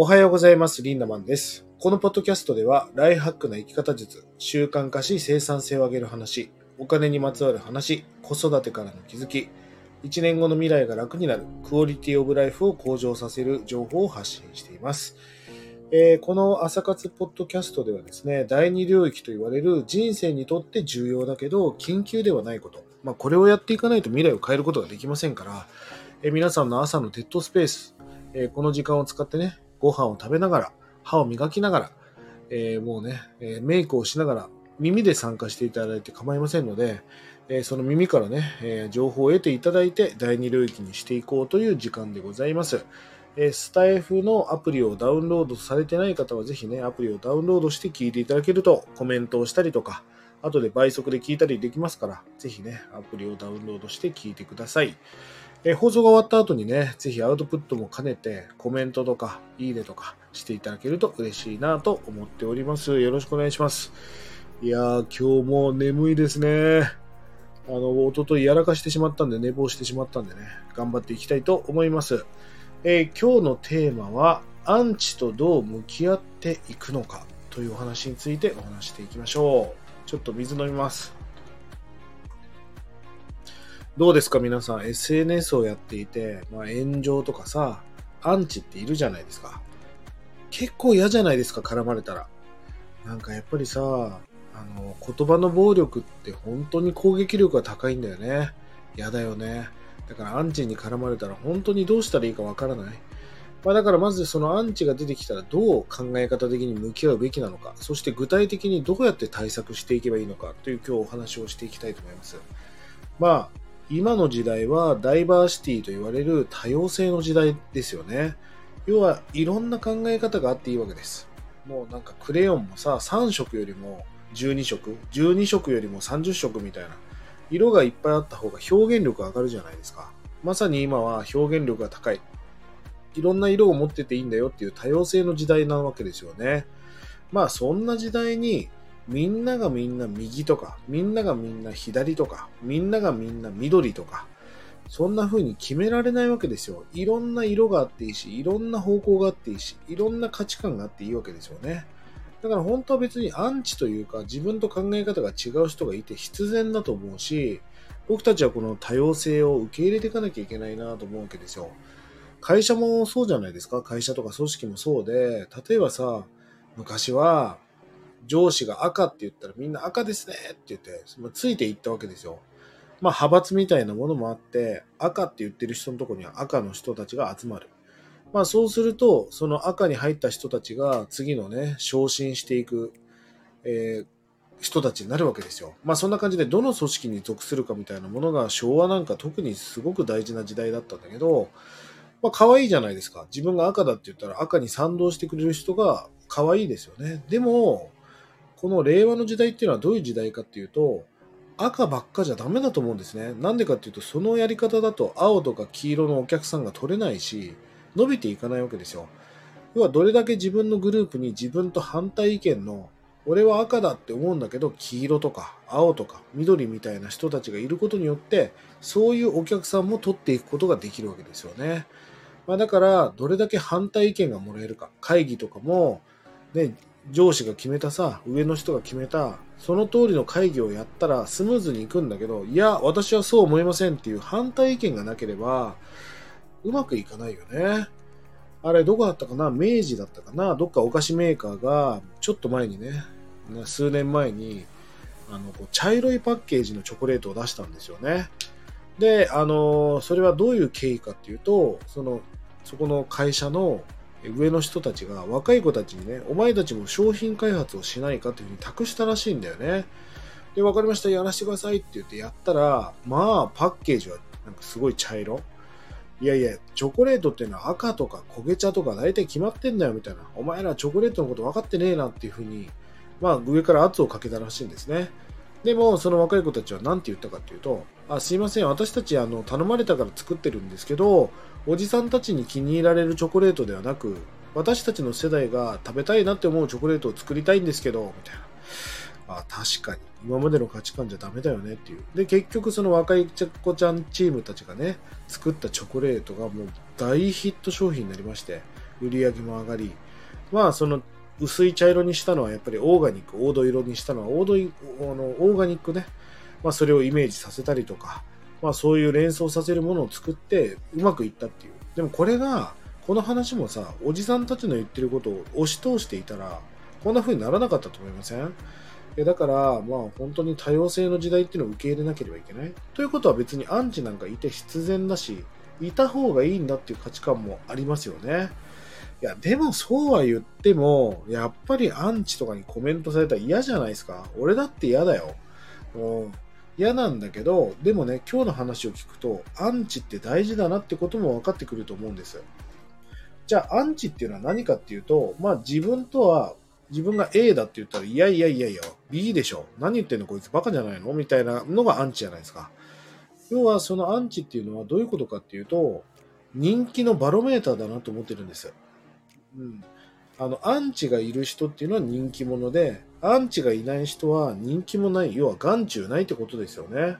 おはようございます。リンダマンです。このポッドキャストでは、ライフハックな生き方術、習慣化し生産性を上げる話、お金にまつわる話、子育てからの気づき、1年後の未来が楽になる、クオリティオブライフを向上させる情報を発信しています。えーこの朝活ポッドキャストではですね、第二領域と言われる人生にとって重要だけど、緊急ではないこと。まあ、これをやっていかないと未来を変えることができませんから、えー皆さんの朝のデッドスペース、えーこの時間を使ってね、ご飯を食べながら、歯を磨きながら、えーもうね、えメイクをしながら、耳で参加していただいて構いませんので、えその耳からね、え情報を得ていただいて、第二領域にしていこうという時間でございます。えスタイフのアプリをダウンロードされてない方は、ぜひね、アプリをダウンロードして聞いていただけると、コメントをしたりとか、後で倍速で聞いたりできますから、ぜひね、アプリをダウンロードして聞いてください。え放送が終わった後にね、ぜひアウトプットも兼ねて、コメントとか、いいねとかしていただけると嬉しいなと思っております。よろしくお願いします。いやー、今日も眠いですね。あの、一昨日やらかしてしまったんで、寝坊してしまったんでね、頑張っていきたいと思います。えー今日のテーマは、アンチとどう向き合っていくのかというお話についてお話していきましょう。ちょっと水飲みます。どうですか皆さん？SNS をやっていて、まあ、炎上とかさアンチっているじゃないですか。結構嫌じゃないですか絡まれたら。なんかやっぱりさあの言葉の暴力って本当に攻撃力が高いんだよね。嫌だよね。だからアンチに絡まれたら本当にどうしたらいいかわからない。まあ、だからまずそのアンチが出てきたらどう考え方的に向き合うべきなのか、そして具体的にどうやって対策していけばいいのかという今日お話をしていきたいと思います。まあ、今の時代はダイバーシティと言われる多様性の時代ですよね。要はいろんな考え方があっていいわけです。もうなんかクレヨンもさ、3色よりも12色、12色よりも30色みたいな、色がいっぱいあった方が表現力上がるじゃないですか。まさに今は表現力が高い。いろんな色を持ってていいんだよっていう多様性の時代なわけですよね。まあそんな時代にみんながみんな右とか、みんながみんな左とか、みんながみんな緑とか、そんな風に決められないわけですよ。いろんな色があっていいし、いろんな方向があっていいし、いろんな価値観があっていいわけですよね。だから本当は別にアンチというか自分と考え方が違う人がいて必然だと思うし、僕たちはこの多様性を受け入れていかなきゃいけないなと思うわけですよ。会社もそうじゃないですか会社とか組織もそうで、例えばさ、昔は上司が赤って言ったらみんな赤ですねって言って、ついていったわけですよ。まあ派閥みたいなものもあって、赤って言ってる人のとこには赤の人たちが集まる。まあそうすると、その赤に入った人たちが次のね、昇進していく、えー人たちになるわけですよ。まあそんな感じでどの組織に属するかみたいなものが昭和なんか特にすごく大事な時代だったんだけど、まあ可愛いじゃないですか。自分が赤だって言ったら赤に賛同してくれる人が可愛いですよね。でも、この令和の時代っていうのはどういう時代かっていうと、赤ばっかじゃダメだと思うんですね。なんでかっていうと、そのやり方だと青とか黄色のお客さんが取れないし、伸びていかないわけですよ。要はどれだけ自分のグループに自分と反対意見の俺は赤だって思うんだけど黄色とか青とか緑みたいな人たちがいることによってそういうお客さんも取っていくことができるわけですよね。まあ、だからどれだけ反対意見がもらえるか会議とかも、ね、上司が決めたさ上の人が決めたその通りの会議をやったらスムーズにいくんだけどいや私はそう思いませんっていう反対意見がなければうまくいかないよね。あれどこだったかな？明治だったかな？どっかお菓子メーカーがちょっと前にね数年前にあのこう茶色いパッケージのチョコレートを出したんですよね。で、あのそれはどういう経緯かっていうと、そのそこの会社の上の人たちが若い子たちにね、お前たちも商品開発をしないかっていうふうに託したらしいんだよね。で、わかりました、やらせてくださいって言ってやったら、まあ、パッケージはなんかすごい茶色。いやいや、チョコレートっていうのは赤とか焦げ茶とか大体決まってんだよみたいな。お前らチョコレートのこと分かってねえなっていうふうに、まあ上から圧をかけたらしいんですね。でも、その若い子たちは何て言ったかっていうと、あ、すいません、私たちあの頼まれたから作ってるんですけど、おじさんたちに気に入られるチョコレートではなく、私たちの世代が食べたいなって思うチョコレートを作りたいんですけど、みたいな。あ確かに。今までの価値観じゃダメだよねっていう。で結局その若い子ちゃんチームたちがね作ったチョコレートがもう大ヒット商品になりまして売り上げも上がり、まあその薄い茶色にしたのはやっぱりオーガニック、黄土色にしたのは黄土あのオーガニックね、まあそれをイメージさせたりとか、まあそういう連想させるものを作ってうまくいったっていう。でもこれが、この話もさ、おじさんたちの言ってることを押し通していたら、こんな風にならなかったと思いません？だから、まあ本当に多様性の時代っていうのを受け入れなければいけない。ということは別にアンチなんかいて必然だし、いた方がいいんだっていう価値観もありますよね。いや、でもそうは言っても、やっぱりアンチとかにコメントされたら嫌じゃないですか。俺だって嫌だよ。うん、嫌なんだけど、でもね、今日の話を聞くと、アンチって大事だなってことも分かってくると思うんです。じゃあ、アンチっていうのは何かっていうと、まあ自分とは、自分が A だって言ったら、いやいやいやいや、B でしょ。何言ってんのこいつバカじゃないの？みたいなのがアンチじゃないですか。要はそのアンチっていうのはどういうことかっていうと、人気のバロメーターだなと思ってるんです。うん。あの、アンチがいる人っていうのは人気者で、アンチがいない人は人気もない、要は眼中ないってことですよね。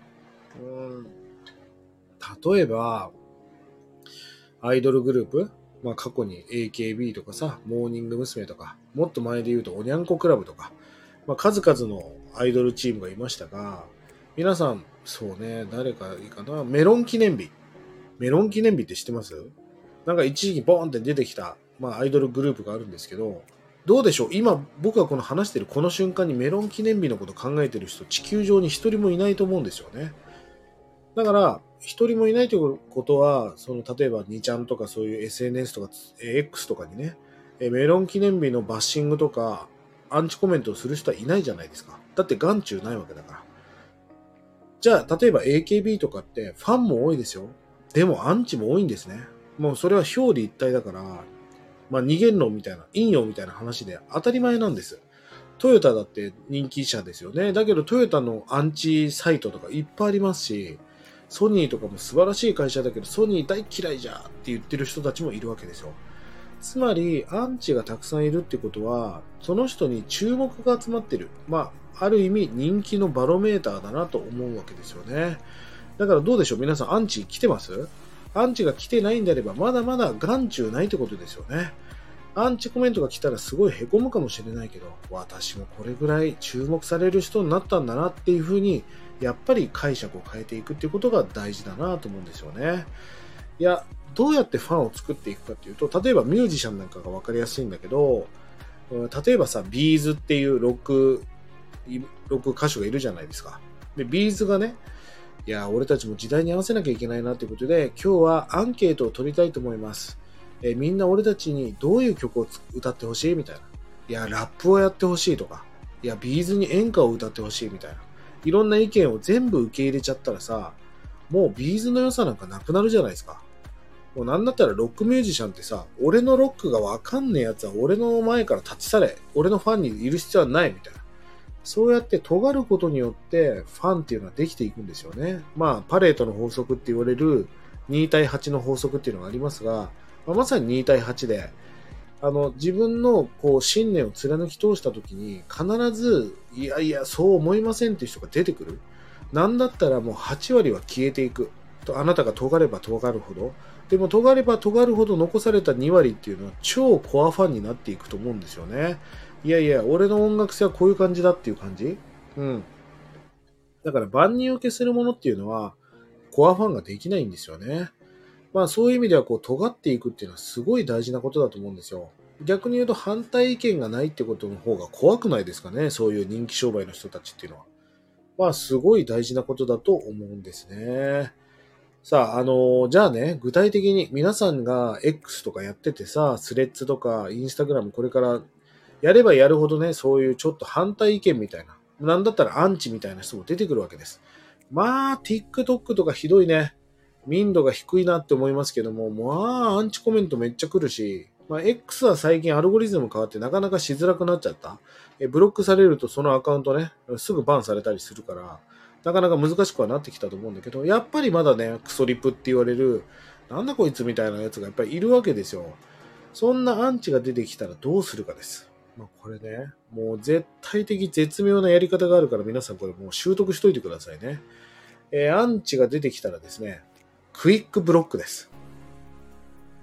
うん。例えば、アイドルグループまあ過去に AKB とかさ、モーニング娘。とか、もっと前で言うとおにゃんこクラブとか、まあ数々のアイドルチームがいましたが、皆さん、そうね、誰かいいかな、メロン記念日。メロン記念日って知ってます？なんか一時期ボーンって出てきたまあ、アイドルグループがあるんですけど、どうでしょう？今、僕がこの話してるこの瞬間にメロン記念日のこと考えてる人、地球上に一人もいないと思うんですよね。だから、一人もいないということは、その、例えば2ちゃんとかそういう SNS とか X とかにね、メロン記念日のバッシングとか、アンチコメントをする人はいないじゃないですか。だって眼中ないわけだから。じゃあ、例えば AKB とかってファンも多いですよ。でもアンチも多いんですね。もうそれは表裏一体だから、まあ、二元論みたいな、陰陽みたいな話で当たり前なんです。トヨタだって人気車ですよね。だけどトヨタのアンチサイトとかいっぱいありますし、ソニーとかも素晴らしい会社だけど、ソニー大嫌いじゃって言ってる人たちもいるわけですよ。つまり、アンチがたくさんいるってことは、その人に注目が集まってる。まあ、ある意味人気のバロメーターだなと思うわけですよね。だからどうでしょう？皆さんアンチ来てます？アンチが来てないんであれば、まだまだ眼中ないってことですよね。アンチコメントが来たらすごい凹むかもしれないけど、私もこれぐらい注目される人になったんだなっていうふうに、やっぱり解釈を変えていくっていうことが大事だなと思うんですよね。いや、どうやってファンを作っていくかっていうと、例えばミュージシャンなんかが分かりやすいんだけど、例えばさ、 B'zっていうロック、ロック歌手がいるじゃないですか。で、 B'zがね、いや、俺たちも時代に合わせなきゃいけないなということで、今日はアンケートを取りたいと思います。えみんな俺たちにどういう曲を歌ってほしい？みたいな。いや、ラップをやってほしいとか。いや、 B'zに演歌を歌ってほしいみたいな。いろんな意見を全部受け入れちゃったらさ、もうビーズの良さなんかなくなるじゃないですか。もうなんだったらロックミュージシャンってさ、俺のロックがわかんねえやつは俺の前から立ち去れ。俺のファンにいる必要はないみたいな。そうやって尖ることによってファンっていうのはできていくんですよね。まあ、パレートの法則って言われる2対8の法則っていうのがありますが、まあ、まさに2対8で、あの、自分のこう信念を貫き通した時に必ず、いやいや、そう思いませんっていう人が出てくる。なんだったらもう8割は消えていく。とあなたが尖れば尖るほど。でも尖れば尖るほど残された2割っていうのは超コアファンになっていくと思うんですよね。いやいや、俺の音楽性はこういう感じだっていう感じ？うん。だから万人受けするものっていうのは、コアファンができないんですよね。まあそういう意味ではこう尖っていくっていうのはすごい大事なことだと思うんですよ。逆に言うと反対意見がないってことの方が怖くないですかね？そういう人気商売の人たちっていうのは。まあすごい大事なことだと思うんですね。さあ、あのー、じゃあね、具体的に皆さんが X とかやっててさ、スレッズとかインスタグラムこれからやればやるほどね、そういうちょっと反対意見みたいな、なんだったらアンチみたいな人も出てくるわけです。まあ、TikTok とかひどいね。民度が低いなって思いますけども、まあ、アンチコメントめっちゃ来るし、まあ、X は最近アルゴリズム変わってなかなかしづらくなっちゃった。えブロックされるとそのアカウントね、すぐバンされたりするから、なかなか難しくはなってきたと思うんだけど、やっぱりまだね、クソリプって言われる、なんだこいつみたいなやつがやっぱりいるわけですよ。そんなアンチが出てきたらどうするかです。まあ、これね、もう絶対的絶妙なやり方があるから皆さんこれもう習得しといてくださいね。えー、アンチが出てきたらですね、クイックブロックです。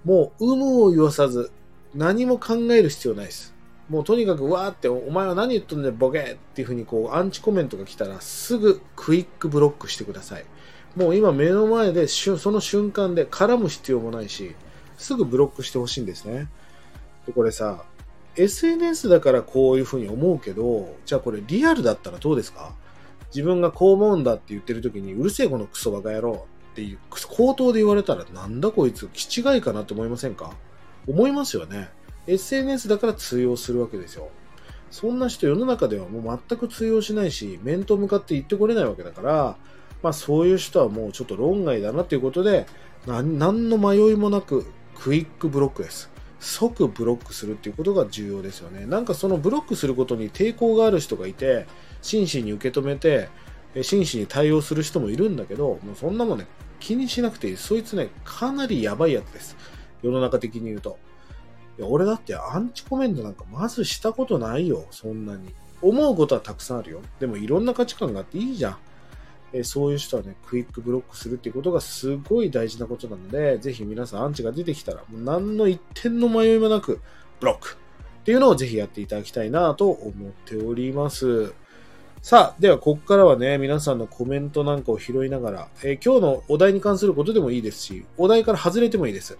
もう、有無を言わさず、何も考える必要ないです。もうとにかくわーって、お前は何言っとんねん、ボケっていうふうにこう、アンチコメントが来たら、すぐクイックブロックしてください。もう今目の前で、その瞬間で絡む必要もないし、すぐブロックしてほしいんですね。で、これさ、SNS だからこういうふうに思うけど、じゃあこれリアルだったらどうですか？自分がこう思うんだって言ってる時に、うるせえこのクソバカ野郎っていう、口頭で言われたらなんだこいつ、気違いかなって思いませんか？思いますよね。SNS だから通用するわけですよ。そんな人世の中ではもう全く通用しないし、面と向かって言ってこれないわけだから、まあそういう人はもうちょっと論外だなということで、何の迷いもなくクイックブロックです。即ブロックするっていうことが重要ですよね。なんかそのブロックすることに抵抗がある人がいて、真摯に受け止めて、真摯に対応する人もいるんだけど、もうそんなもんね、気にしなくていい。そいつね、かなりやばいやつです。世の中的に言うと。いや、俺だってアンチコメントなんかまずしたことないよ、そんなに。思うことはたくさんあるよ。でもいろんな価値観があっていいじゃん。えそういう人はね、クイックブロックするっていうことがすごい大事なことなので、ぜひ皆さんアンチが出てきたら、もう何の一点の迷いもなく、ブロックっていうのをぜひやっていただきたいなと思っております。さあ、ではここからはね、皆さんのコメントなんかを拾いながら、えー、今日のお題に関することでもいいですし、お題から外れてもいいです。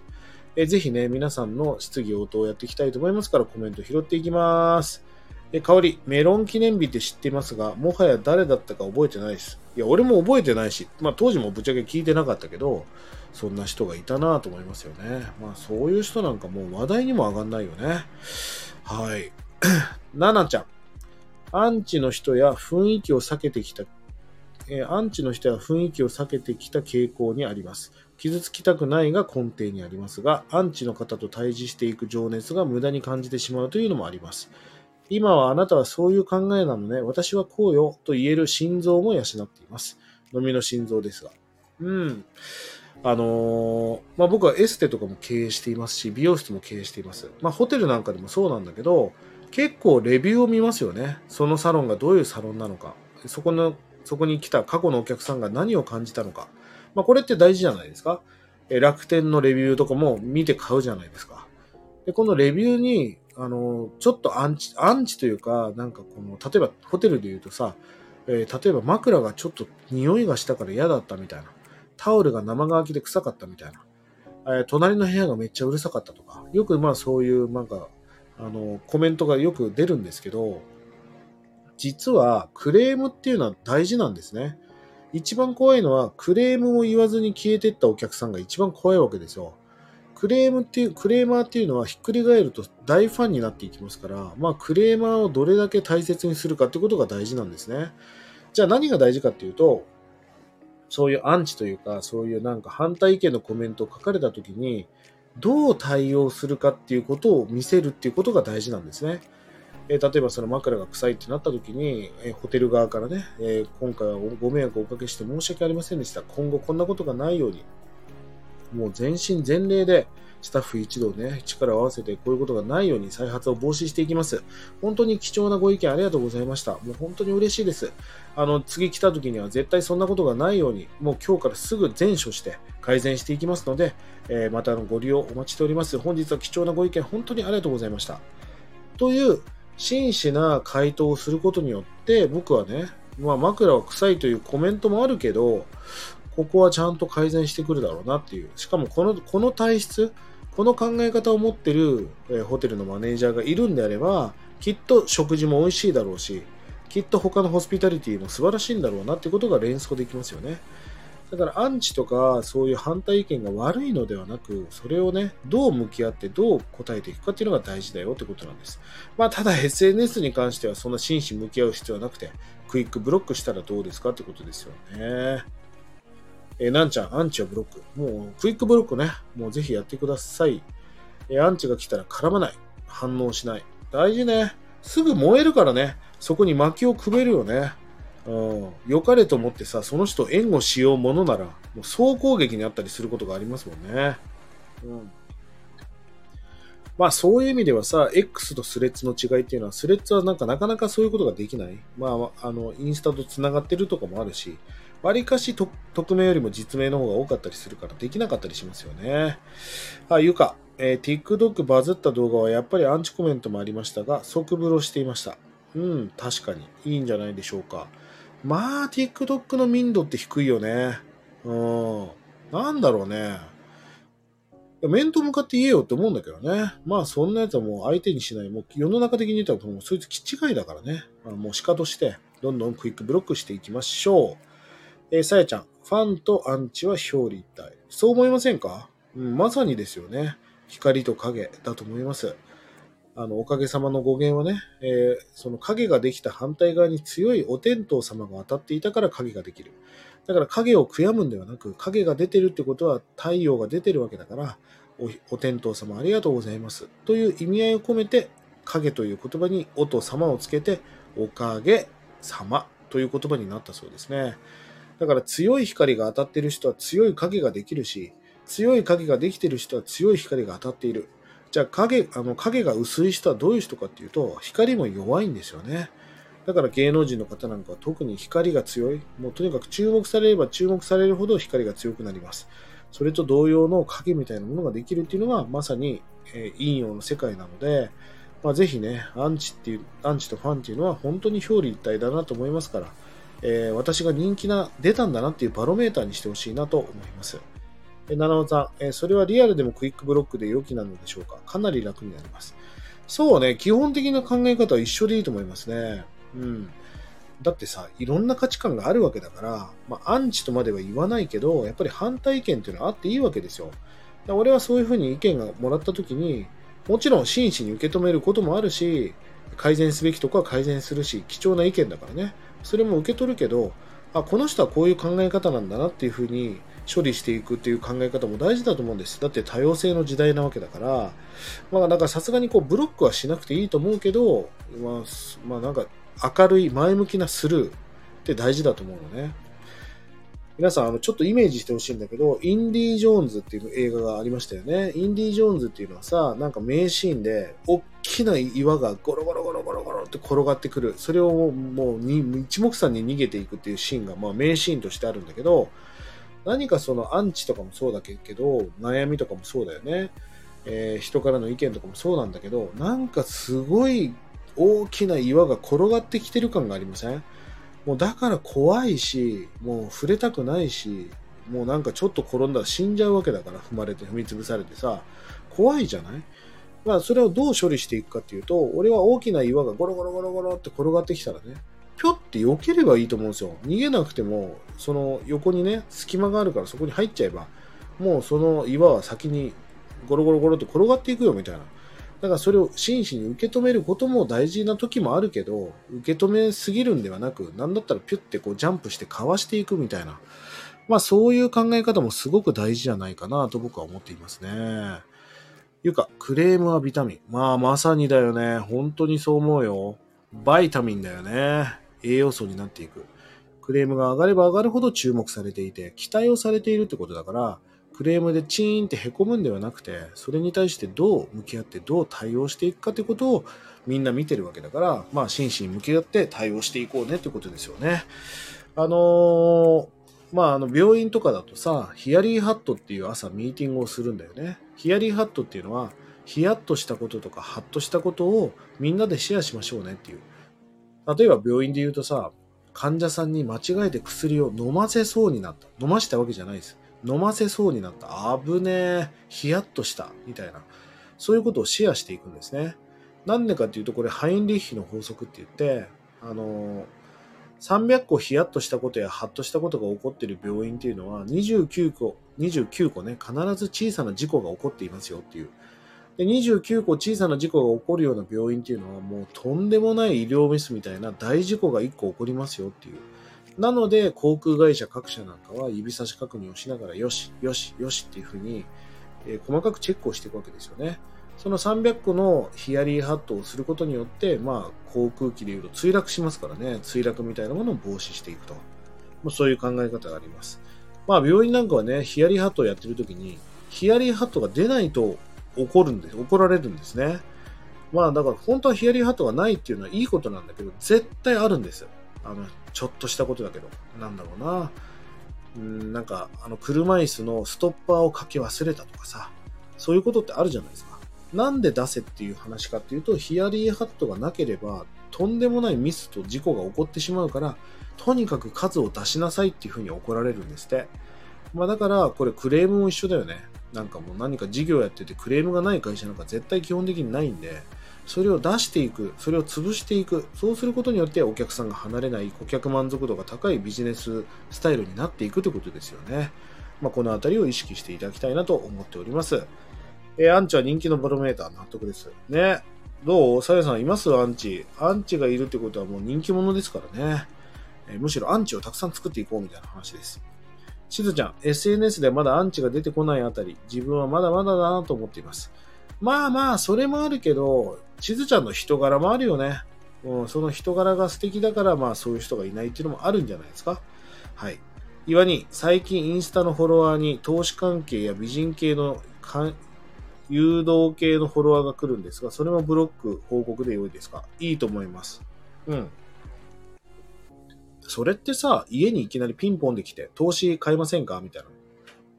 えー、ぜひね、皆さんの質疑応答をやっていきたいと思いますから、コメント拾っていきます。え、香り、メロン記念日って知っていますが、もはや誰だったか覚えてないです。いや、俺も覚えてないし、まあ当時もぶっちゃけ聞いてなかったけど、そんな人がいたなと思いますよね。まあそういう人なんかもう話題にも上がんないよね。はい。ななちゃん。アンチの人や雰囲気を避けてきた、えー、アンチの人や雰囲気を避けてきた傾向にあります。傷つきたくないが根底にありますが、アンチの方と対峙していく情熱が無駄に感じてしまうというのもあります。今はあなたはそういう考えなので、私はこうよと言える心臓も養っています。飲みの心臓ですが。うん。あのー、まあ、僕はエステとかも経営していますし、美容室も経営しています。まあ、ホテルなんかでもそうなんだけど、結構レビューを見ますよね。そのサロンがどういうサロンなのか。そこの、そこに来た過去のお客さんが何を感じたのか。まあ、これって大事じゃないですか。楽天のレビューとかも見て買うじゃないですか。で、このレビューにあの、ちょっとアンチ、アンチというか、なんかこの、例えばホテルで言うとさ、えー、例えば枕がちょっと匂いがしたから嫌だったみたいな。タオルが生乾きで臭かったみたいな。えー、隣の部屋がめっちゃうるさかったとか。よくまあそういう、なんか、あの、コメントがよく出るんですけど、実はクレームっていうのは大事なんですね。一番怖いのは、クレームを言わずに消えてったお客さんが一番怖いわけですよ。クレームっていう、クレーマーっていうのはひっくり返ると大ファンになっていきますから、まあクレーマーをどれだけ大切にするかってことが大事なんですね。じゃあ何が大事かっていうと、そういうアンチというか、そういうなんか反対意見のコメントを書かれた時に、どう対応するかっていうことを見せるっていうことが大事なんですね。え、例えばその枕が臭いってなった時に、え、ホテル側からね、え、今回はご迷惑をおかけして申し訳ありませんでした。今後こんなことがないように、もう全身全霊でスタッフ一同ね、力を合わせてこういうことがないように再発を防止していきます。本当に貴重なご意見ありがとうございました。もう本当に嬉しいです。あの、次来た時には絶対そんなことがないように、もう今日からすぐ全処して改善していきますので、えー、またのご利用お待ちしております。本日は貴重なご意見本当にありがとうございました。という真摯な回答をすることによって、僕はね、まあ、枕は臭いというコメントもあるけど、ここはちゃんと改善してくるだろうなっていう。しかもこの、この体質、この考え方を持ってる、えホテルのマネージャーがいるんであれば、きっと食事も美味しいだろうし、きっと他のホスピタリティも素晴らしいんだろうなってことが連想できますよね。だからアンチとかそういう反対意見が悪いのではなく、それをね、どう向き合ってどう答えていくかっていうのが大事だよってことなんです。まあただ SNS に関してはそんな真摯向き合う必要はなくて、クイックブロックしたらどうですかってことですよね。えー、なんちゃん、アンチはブロック。もう、クイックブロックね、もうぜひやってください。えー、アンチが来たら絡まない。反応しない。大事ね。すぐ燃えるからね。そこに薪をくべるよね。うん。良かれと思ってさ、その人援護しようものなら、もう総攻撃にあったりすることがありますもんね。うん。まあそういう意味ではさ、X とスレッズの違いっていうのは、 Threads はなんかなかなかそういうことができない。まあ、あの、インスタと繋がってるとかもあるし、わりかし匿名よりも実名の方が多かったりするからできなかったりしますよね。あ、ゆか、えー、TikTok バズった動画はやっぱりアンチコメントもありましたが、即風呂していました。うん、確かに。いいんじゃないでしょうか。まあ、TikTok の民度って低いよね。うん。なんだろうね。面と向かって言えよって思うんだけどね。まあ、そんなやつはもう相手にしない。もう世の中的に言ったらもうそいつ気違いだからね。まあ、もう鹿として、どんどんクイックブロックしていきましょう。えー、さやちゃん、ファンとアンチは表裏一体。そう思いませんか、うん、まさにですよね。光と影だと思います。あの、おかげさまの語源はね、えー、その影ができた反対側に強いお天道様が当たっていたから影ができる。だから影を悔やむんではなく、影が出てるってことは太陽が出てるわけだから、お天道様ありがとうございます。という意味合いを込めて、影という言葉におと様をつけて、おかげ様という言葉になったそうですね。だから強い光が当たってる人は強い影ができるし、強い影ができてる人は強い光が当たっている。じゃあ影、あの影が薄い人はどういう人かっていうと、光も弱いんですよね。だから芸能人の方なんかは特に光が強い。もうとにかく注目されれば注目されるほど光が強くなります。それと同様の影みたいなものができるっていうのがまさに、えー、陰陽の世界なので、まあ、ぜひね、アンチっていう、アンチとファンっていうのは本当に表裏一体だなと思いますから、えー、私が人気な、出たんだなっていうバロメーターにしてほしいなと思います。え、七尾さん、え、それはリアルでもクイックブロックで良きなのでしょうか？かなり楽になります。そうね、基本的な考え方は一緒でいいと思いますね。うん。だってさ、いろんな価値観があるわけだから、まあ、アンチとまでは言わないけど、やっぱり反対意見っていうのはあっていいわけですよ。俺はそういうふうに意見がもらった時に、もちろん真摯に受け止めることもあるし、改善すべきとこは改善するし、貴重な意見だからね。それも受け取るけど、あ、この人はこういう考え方なんだなっていうふうに処理していくっていう考え方も大事だと思うんです。だって多様性の時代なわけだから、まあなんかさすがにこうブロックはしなくていいと思うけど、まあ、まあなんか明るい前向きなスルーって大事だと思うのね。皆さん、あの、ちょっとイメージしてほしいんだけど、インディ・ージョーンズっていう映画がありましたよね。インディ・ージョーンズっていうのはさ、なんか名シーンで、大きな岩がゴロゴロゴロゴロゴロって転がってくる。それをもうに一目散に逃げていくっていうシーンが、まあ名シーンとしてあるんだけど、何かそのアンチとかもそうだけど、悩みとかもそうだよね。えー、人からの意見とかもそうなんだけど、なんかすごい大きな岩が転がってきてる感がありません？もうだから怖いし、もう触れたくないし、もうなんかちょっと転んだら死んじゃうわけだから、踏まれて踏み潰されてさ、怖いじゃない？まあそれをどう処理していくかっていうと、俺は大きな岩がゴロゴロゴロゴロって転がってきたらね、ぴょって避ければいいと思うんですよ。逃げなくても、その横にね、隙間があるからそこに入っちゃえば、もうその岩は先にゴロゴロゴロって転がっていくよみたいな。だからそれを真摯に受け止めることも大事な時もあるけど、受け止めすぎるんではなく、なんだったらピュッてこうジャンプしてかわしていくみたいな。まあそういう考え方もすごく大事じゃないかなと僕は思っていますね。いうか、クレームはビタミン。まあまさにだよね。本当にそう思うよ。バイタミンだよね。栄養素になっていく。クレームが上がれば上がるほど注目されていて、期待をされているってことだから、クレームでチーンって凹むんではなくて、それに対してどう向き合ってどう対応していくかということをみんな見てるわけだから、まあ真摯に向き合って対応していこうねってことですよね。あのー、まああの病院とかだとさ、ヒヤリーハットっていう朝ミーティングをするんだよね。ヒヤリーハットっていうのは、ヒヤッとしたこととかハッとしたことをみんなでシェアしましょうねっていう。例えば病院で言うとさ、患者さんに間違えて薬を飲ませそうになった。飲ましたわけじゃないです。飲ませそうになった。危ねえ。ヒヤッとした。みたいな。そういうことをシェアしていくんですね。なんでかっていうと、これ、ハインリッヒの法則って言って、あの、300個ヒヤッとしたことやハッとしたことが起こっている病院っていうのは、29個、29個ね、必ず小さな事故が起こっていますよっていう。で、29個小さな事故が起こるような病院っていうのは、もうとんでもない医療ミスみたいな大事故が1個起こりますよっていう。なので、航空会社各社なんかは指差し確認をしながら、よし、よし、よしっていうふうに、えー、細かくチェックをしていくわけですよね。その300個のヒヤリーハットをすることによって、まあ、航空機でいうと墜落しますからね、墜落みたいなものを防止していくと。まあ、そういう考え方があります。まあ、病院なんかはね、ヒヤリーハットをやってるときに、ヒヤリーハットが出ないと怒るんです、怒られるんですね。まあ、だから本当はヒヤリーハットがないっていうのはいいことなんだけど、絶対あるんですよ。あの、ちょっとしたことだけど、なんだろうな。うん、なんか、あの、車椅子のストッパーをかけ忘れたとかさ、そういうことってあるじゃないですか。なんで出せっていう話かっていうと、ヒヤリーハットがなければ、とんでもないミスと事故が起こってしまうから、とにかく数を出しなさいっていうふうに怒られるんですって。まあだから、これクレームも一緒だよね。なんかもう何か事業やっててクレームがない会社なんか絶対基本的にないんで、それを出していく、それを潰していく、そうすることによってお客さんが離れない、顧客満足度が高いビジネススタイルになっていくということですよね。まあ、このあたりを意識していただきたいなと思っております。え、アンチは人気のバロメーター、納得です。ね。どう？さやさんいます？アンチ。アンチがいるってことはもう人気者ですからね。え、むしろアンチをたくさん作っていこうみたいな話です。しずちゃん、SNS でまだアンチが出てこないあたり、自分はまだまだだなと思っています。まあまあ、それもあるけど、しずちゃんの人柄もあるよね。うん、その人柄が素敵だから、まあそういう人がいないっていうのもあるんじゃないですか。はい。岩に、最近インスタのフォロワーに投資関係や美人系の誘導系のフォロワーが来るんですが、それもブロック報告で良いですか？いいと思います。うん。それってさ、家にいきなりピンポンで来て、投資買いませんか？みたいな。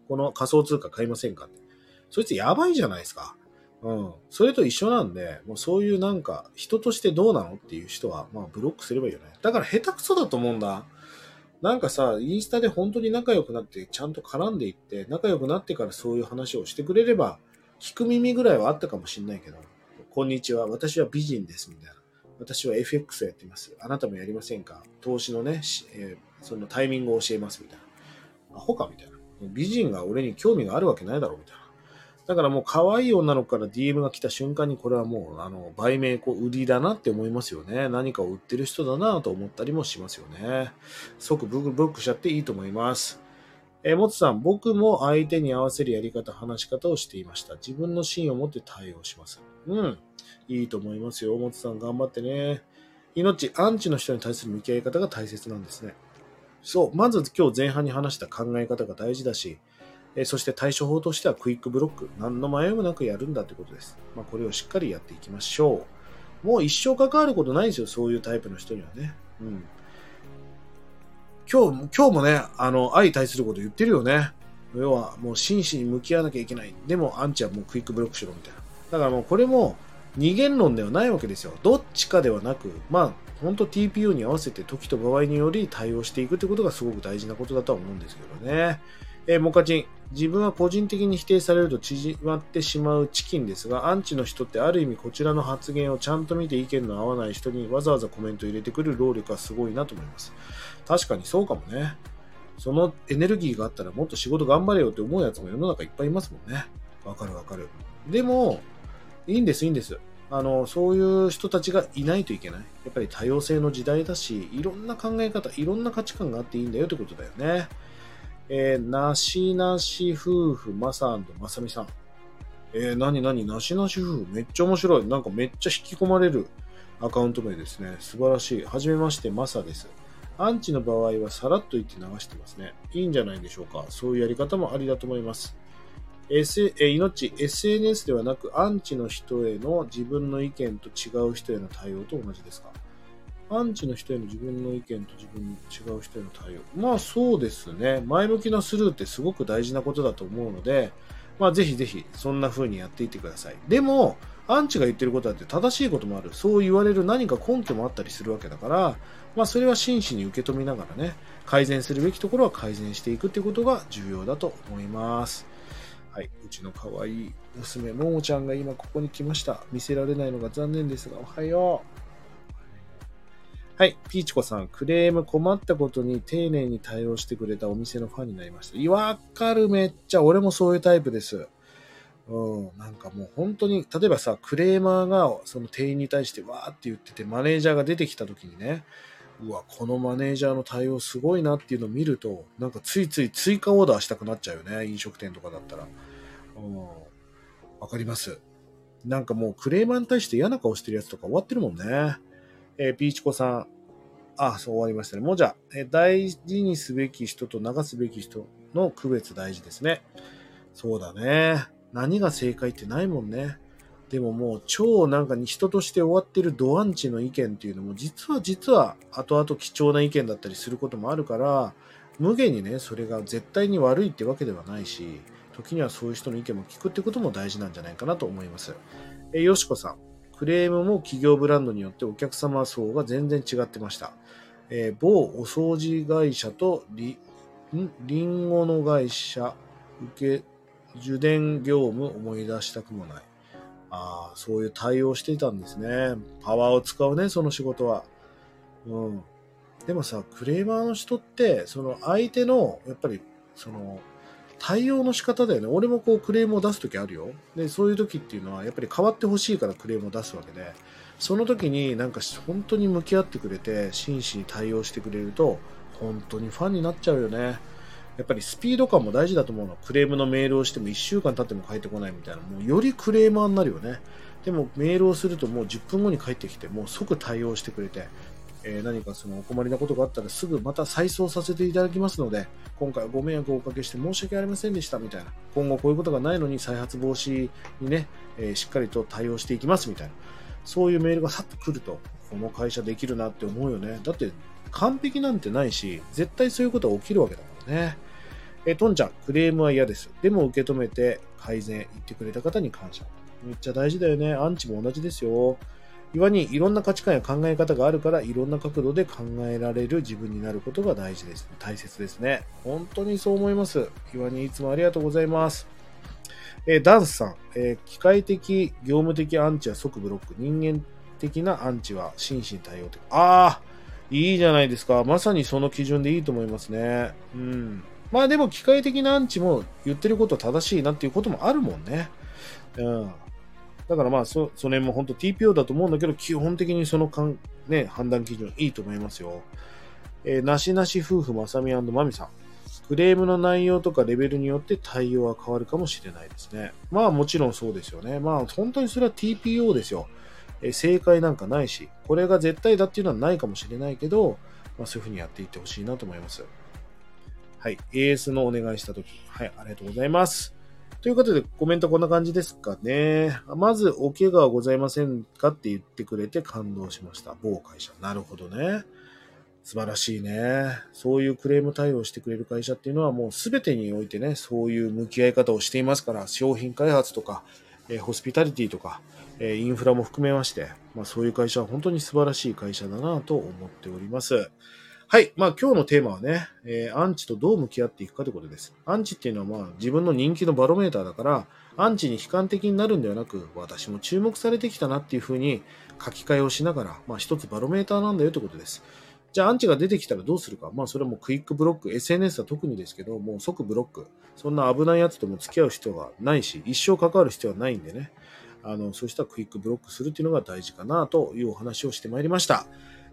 この仮想通貨買いませんかって。そいつやばいじゃないですか。うん。それと一緒なんで、もうそういうなんか、人としてどうなのっていう人は、まあブロックすればいいよね。だから下手くそだと思うんだ。なんかさ、インスタで本当に仲良くなって、ちゃんと絡んでいって、仲良くなってからそういう話をしてくれれば、聞く耳ぐらいはあったかもしんないけど、こんにちは、私は美人です、みたいな。私は FX をやってます。あなたもやりませんか？投資のね、えー、そのタイミングを教えます、みたいな。アホかみたいな。美人が俺に興味があるわけないだろう、みたいな。だからもう可愛い女の子から DM が来た瞬間にこれはもうあの売名こう売りだなって思いますよね。何かを売ってる人だなと思ったりもしますよね。即ブロックしちゃっていいと思います。えー、もつさん、僕も相手に合わせるやり方、話し方をしていました。自分の芯を持って対応します。うん。いいと思いますよ。もつさん、頑張ってね。命、アンチの人に対する向き合い方が大切なんですね。そう。まず今日前半に話した考え方が大事だし、えそして対処法としてはクイックブロック。何の迷いもなくやるんだということです。まあ、これをしっかりやっていきましょう。もう一生関わることないですよ。そういうタイプの人にはね。うん。今日、今日もね、あの、相反すること言ってるよね。要は、もう真摯に向き合わなきゃいけない。でも、アンチはもうクイックブロックしろみたいな。だからもうこれも二元論ではないわけですよ。どっちかではなく、まあ、本当 TPO に合わせて時と場合により対応していくということがすごく大事なことだとは思うんですけどね。えー、モカチン。自分は個人的に否定されると縮まってしまうチキンですが、アンチの人ってある意味こちらの発言をちゃんと見て意見の合わない人にわざわざコメント入れてくる労力はすごいなと思います。確かにそうかもね。そのエネルギーがあったらもっと仕事頑張れよって思うやつも世の中いっぱいいますもんね。わかるわかる。でも、いいんです、いいんです。あの、そういう人たちがいないといけない。やっぱり多様性の時代だし、いろんな考え方、いろんな価値観があっていいんだよってことだよね。えー、なしなし夫婦、まさんとまさみさん。えー、なになになしなし夫婦、めっちゃ面白い。なんかめっちゃ引き込まれるアカウント名ですね。素晴らしい。はじめまして、まさです。アンチの場合はさらっと言って流してますね。いいんじゃないでしょうか。そういうやり方もありだと思います。S、え命、SNS ではなくアンチの人への自分の意見と違う人への対応と同じですか？アンチの人への自分の意見と自分違う人への対応。まあそうですね。前向きなスルーってすごく大事なことだと思うので、まあぜひぜひそんな風にやっていってください。でも、アンチが言ってることだって正しいこともある。そう言われる何か根拠もあったりするわけだから、まあそれは真摯に受け止めながらね、改善するべきところは改善していくっていうことが重要だと思います。はい。うちの可愛い娘、ももちゃんが今ここに来ました。見せられないのが残念ですが、おはよう。はい。ピーチコさん、クレーム困ったことに丁寧に対応してくれたお店のファンになりました。わかる、めっちゃ。俺もそういうタイプです。うん。なんかもう本当に、例えばさ、クレーマーがその店員に対してわーって言ってて、マネージャーが出てきた時にね、うわ、このマネージャーの対応すごいなっていうのを見ると、なんかついつい追加オーダーしたくなっちゃうよね。飲食店とかだったら。うん。わかります。なんかもうクレーマーに対して嫌な顔してるやつとか終わってるもんね。えー、ピーチコさん。あ、そう終わりましたね。もうじゃあ、えー、大事にすべき人と流すべき人の区別大事ですね。そうだね。何が正解ってないもんね。でももう超なんか人として終わってるドアンチの意見っていうのも実は実は後々貴重な意見だったりすることもあるから無限にねそれが絶対に悪いってわけではないし時にはそういう人の意見も聞くってことも大事なんじゃないかなと思います。えよしこさん、クレームも企業ブランドによってお客様層が全然違ってました。えー、某お掃除会社とリん？リンゴの会社、受け、受電業務思い出したくもない。ああ、そういう対応していたんですね。パワーを使うね、その仕事は。うん。でもさ、クレーマーの人って、その相手の、やっぱり、その、対応の仕方だよね。俺もこうクレームを出すときあるよ。で、そういう時っていうのは、やっぱり変わってほしいからクレームを出すわけで、その時になんか本当に向き合ってくれて、真摯に対応してくれると、本当にファンになっちゃうよね。やっぱりスピード感も大事だと思うの。クレームのメールをしても1週間経っても返ってこないみたいな。もうよりクレーマーになるよね。でもメールをするともう10分後に帰ってきて、もう即対応してくれて、えー、何かそのお困りなことがあったらすぐまた再送させていただきますので、今回はご迷惑をおかけして申し訳ありませんでしたみたいな。今後こういうことがないのに再発防止にね、えー、しっかりと対応していきますみたいな。そういうメールがさっと来ると、この会社できるなって思うよね。だって完璧なんてないし、絶対そういうことは起きるわけだからね。えー、とんちゃん、クレームは嫌です。でも受け止めて改善言ってくれた方に感謝。めっちゃ大事だよね。アンチも同じですよ。岩にいろんな価値観や考え方があるからいろんな角度で考えられる自分になることが大事です。大切ですね。本当にそう思います。岩にいつもありがとうございます。えー、ダンスさん、えー、機械的、業務的アンチは即ブロック。人間的なアンチは真摯に対応的。ああ、いいじゃないですか。まさにその基準でいいと思いますね。うん。まあでも機械的なアンチも言ってること正しいなっていうこともあるもんね。うん。だからまあそ、その辺も本当 TPO だと思うんだけど、基本的にそのかん、ね、判断基準いいと思いますよ。えー、なしなし夫婦まさみまみさん。クレームの内容とかレベルによって対応は変わるかもしれないですね。まあもちろんそうですよね。まあ本当にそれは TPO ですよ。えー、正解なんかないし、これが絶対だっていうのはないかもしれないけど、まあそういうふうにやっていってほしいなと思います。はい。AS のお願いしたとき。はい。ありがとうございます。ということで、コメントこんな感じですかね。まず、お怪我はございませんかって言ってくれて感動しました。某会社。なるほどね。素晴らしいね。そういうクレーム対応してくれる会社っていうのはもう全てにおいてね、そういう向き合い方をしていますから、商品開発とか、えホスピタリティとか、えインフラも含めまして、まあ、そういう会社は本当に素晴らしい会社だなと思っております。はい。まあ今日のテーマはね、えー、アンチとどう向き合っていくかということです。アンチっていうのはまあ自分の人気のバロメーターだから、アンチに悲観的になるんではなく、私も注目されてきたなっていうふうに書き換えをしながら、まあ一つバロメーターなんだよということです。じゃあアンチが出てきたらどうするか。まあそれはもうクイックブロック、SNS は特にですけど、もう即ブロック。そんな危ないやつとも付き合う必要はないし、一生関わる必要はないんでね。あの、そうしたらクイックブロックするっていうのが大事かなというお話をしてまいりました。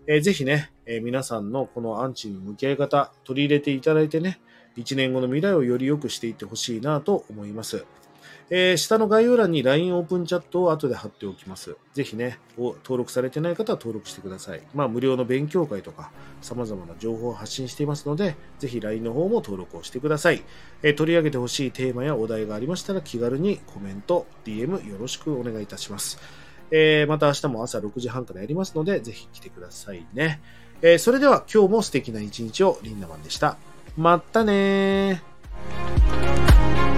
えー、ぜひね、えー、皆さんのこのアンチに向き合い方、取り入れていただいてね、1年後の未来をより良くしていってほしいなと思います。えー、下の概要欄に LINE オープンチャットを後で貼っておきます。ぜひね、登録されてない方は登録してください。まあ、無料の勉強会とか、様々な情報を発信していますので、ぜひ LINE の方も登録をしてください。えー、取り上げてほしいテーマやお題がありましたら気軽にコメント、DM よろしくお願いいたします。えー、また明日も朝6時半からやりますので、ぜひ来てくださいね。えー、それでは今日も素敵な一日をリンダマンでした。まったねー。